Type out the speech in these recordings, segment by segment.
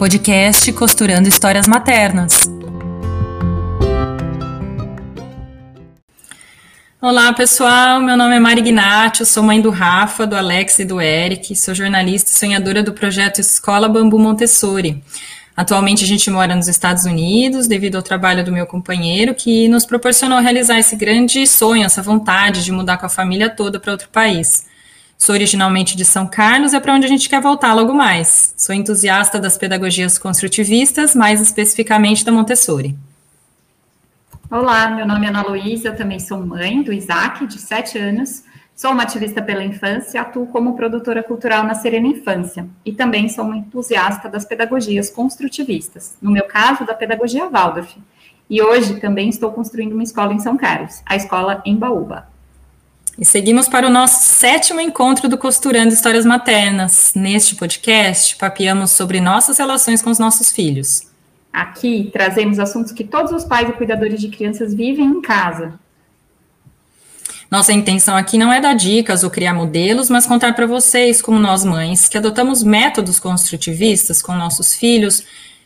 Podcast Costurando Histórias Maternas. Olá, pessoal. Meu nome é Mari Gnatio, sou mãe do Rafa, do Alex e do Eric. Sou jornalista e sonhadora do projeto Escola Bambu Montessori. Atualmente a gente mora nos Estados Unidos devido ao trabalho do meu companheiro que nos proporcionou realizar esse grande sonho, essa vontade de mudar com a família toda para outro país. Sou originalmente de São Carlos, é para onde a gente quer voltar logo mais. Sou entusiasta das pedagogias construtivistas, mais especificamente da Montessori. Olá, meu nome é Ana Luísa, também sou mãe do Isaac, de 7 anos. Sou uma ativista pela infância, atuo como produtora cultural na Serena Infância e também sou uma entusiasta das pedagogias construtivistas, no meu caso, da pedagogia Waldorf. E hoje também estou construindo uma escola em São Carlos, a escola em Baúba. E seguimos para o nosso sétimo encontro do Costurando Histórias Maternas. Neste podcast, papeamos sobre nossas relações com os nossos filhos. Aqui trazemos assuntos que todos os pais e cuidadores de crianças vivem em casa. Nossa intenção aqui não é dar dicas ou criar modelos, mas contar para vocês, como nós mães, que adotamos métodos construtivistas com nossos filhos,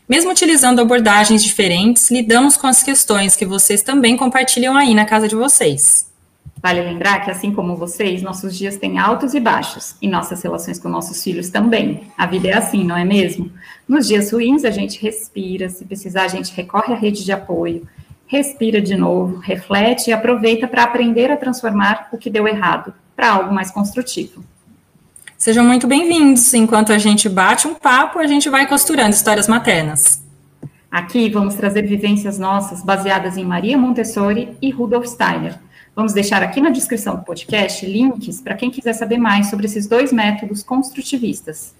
mesmo utilizando abordagens diferentes, lidamos com as questões que vocês também compartilham aí na casa de vocês. Vale lembrar que, assim como vocês, nossos dias têm altos e baixos, e nossas relações com nossos filhos também. A vida é assim, não é mesmo? Nos dias ruins, a gente respira, se precisar, a gente recorre à rede de apoio, respira de novo, reflete e aproveita para aprender a transformar o que deu errado para algo mais construtivo. Sejam muito bem-vindos. Enquanto a gente bate um papo, a gente vai costurando histórias maternas. Aqui vamos trazer vivências nossas baseadas em Maria Montessori e Rudolf Steiner Vamos deixar aqui na descrição do podcast links para quem quiser saber mais sobre esses dois métodos construtivistas.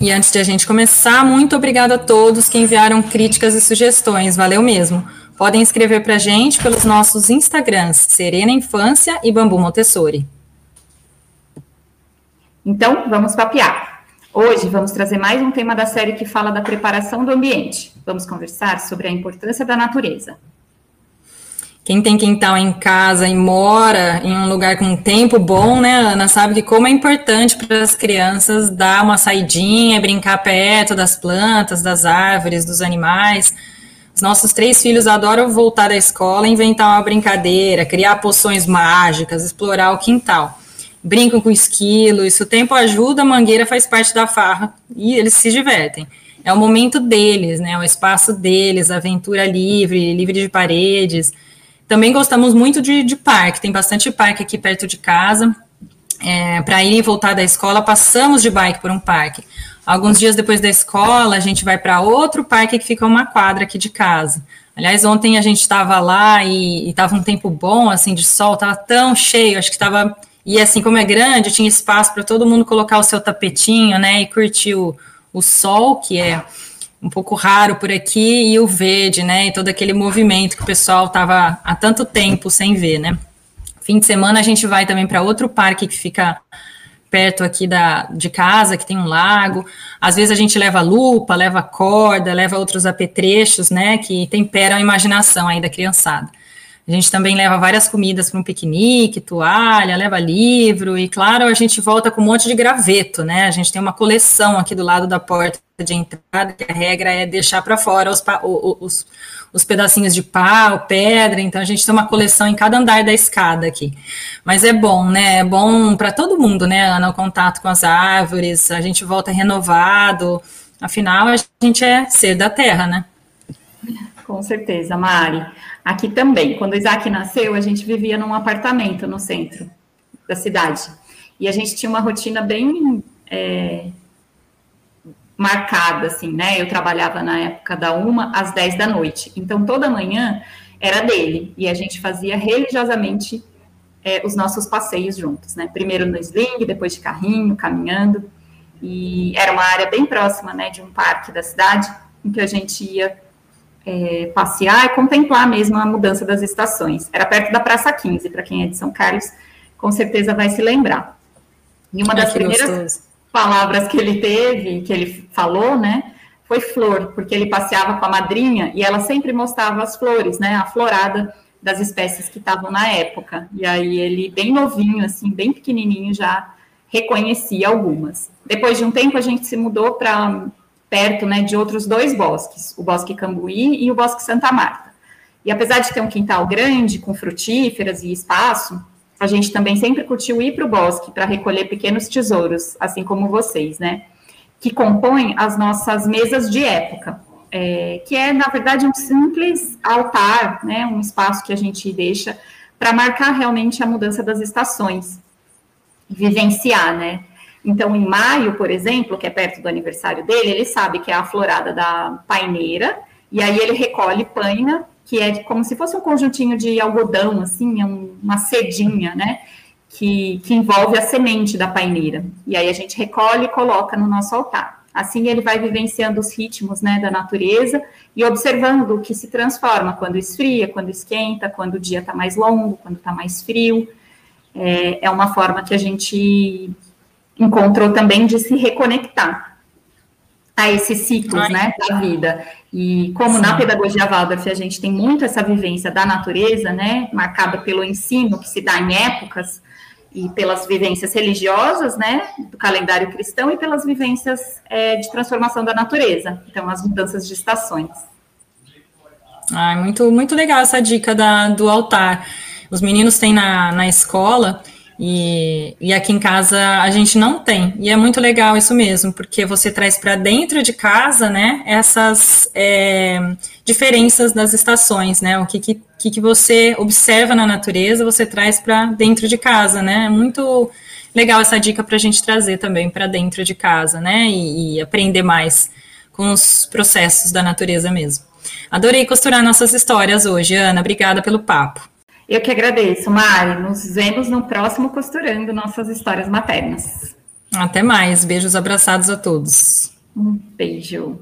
E antes de a gente começar, muito obrigada a todos que enviaram críticas e sugestões, valeu mesmo. Podem escrever para a gente pelos nossos Instagrams, Serena Infância e Bambu Montessori. Então, vamos papear. Hoje vamos trazer mais um tema da série que fala da preparação do ambiente. Vamos conversar sobre a importância da natureza. Quem tem quintal em casa e mora em um lugar com tempo bom, né, Ana, sabe que como é importante para as crianças dar uma saidinha, brincar perto das plantas, das árvores, dos animais. Os nossos três filhos adoram voltar da escola, inventar uma brincadeira, criar poções mágicas, explorar o quintal. Brincam com esquilo, isso o tempo ajuda, a mangueira faz parte da farra e eles se divertem. É o momento deles, né, o espaço deles, aventura livre, livre de paredes. Também gostamos muito de, de parque, tem bastante parque aqui perto de casa. É, para ir e voltar da escola, passamos de bike por um parque. Alguns dias depois da escola, a gente vai para outro parque que fica uma quadra aqui de casa. Aliás, ontem a gente estava lá e estava um tempo bom, assim, de sol, estava tão cheio, acho que estava. E assim, como é grande, tinha espaço para todo mundo colocar o seu tapetinho, né, e curtir o, o sol, que é um pouco raro por aqui, e o verde, né? E todo aquele movimento que o pessoal estava há tanto tempo sem ver, né? Fim de semana a gente vai também para outro parque que fica perto aqui da, de casa, que tem um lago. Às vezes a gente leva lupa, leva corda, leva outros apetrechos, né? Que temperam a imaginação aí da criançada. A gente também leva várias comidas para um piquenique, toalha, leva livro, e claro, a gente volta com um monte de graveto, né? A gente tem uma coleção aqui do lado da porta de entrada, que a regra é deixar para fora os, os, os, pedacinhos de pau, pedra, então a gente tem uma coleção em cada andar da escada aqui. Mas é bom, né? É bom para todo mundo, né? No contato com as árvores, a gente volta renovado, afinal a gente é ser da terra, né? Com certeza, Mari. Aqui também. Quando o Isaac nasceu, a gente vivia num apartamento no centro da cidade. E a gente tinha uma rotina bem é, marcada, assim, né? Eu trabalhava na época da uma às dez da noite. Então, toda manhã era dele. E a gente fazia religiosamente é, os nossos passeios juntos, né? Primeiro no sling, depois de carrinho, caminhando. E era uma área bem próxima, né, de um parque da cidade, em que a gente ia é, passear e contemplar mesmo a mudança das estações. Era perto da Praça 15, para quem é de São Carlos, com certeza vai se lembrar. E uma das primeiras gostoso. Palavras que ele teve, que ele falou, né, foi flor, porque ele passeava com a madrinha e ela sempre mostrava as flores, né, a florada das espécies que estavam na época. E aí ele, bem novinho, assim, bem pequenininho, já reconhecia algumas. Depois de um tempo, a gente se mudou para perto né, de outros dois bosques, o Bosque Cambuí e o Bosque Santa Marta. E apesar de ter um quintal grande, com frutíferas e espaço, a gente também sempre curtiu ir para o bosque para recolher pequenos tesouros, assim como vocês, né? Que compõem as nossas mesas de época, é, que é, na verdade, um simples altar, né? Um espaço que a gente deixa para marcar realmente a mudança das estações, vivenciar, né? Então, em maio, por exemplo, que é perto do aniversário dele, ele sabe que é a florada da paineira, e aí ele recolhe paina, que é como se fosse um conjuntinho de algodão, assim, é uma cedinha, né? Que, que envolve a semente da paineira. E aí a gente recolhe e coloca no nosso altar. Assim ele vai vivenciando os ritmos né, da natureza e observando o que se transforma quando esfria, quando esquenta, quando o dia está mais longo, quando está mais frio. É, é uma forma que a gente encontrou também de se reconectar a esses ciclos, né, da vida. E como Sim. na pedagogia Waldorf a gente tem muito essa vivência da natureza, né, marcada pelo ensino que se dá em épocas e pelas vivências religiosas, né, do calendário cristão e pelas vivências é, de transformação da natureza. Então, as mudanças de estações. Ah, muito, muito legal essa dica da, do altar. Os meninos têm na, na escola e, e aqui em casa a gente não tem. E é muito legal isso mesmo, porque você traz para dentro de casa, né, essas é, diferenças das estações, né? O que, que, que você observa na natureza, você traz para dentro de casa, né? É muito legal essa dica para a gente trazer também para dentro de casa, né? E, e aprender mais com os processos da natureza mesmo. Adorei costurar nossas histórias hoje, Ana. Obrigada pelo papo. Eu que agradeço, Mari. Nos vemos no próximo Costurando Nossas Histórias Maternas. Até mais. Beijos abraçados a todos. Um beijo.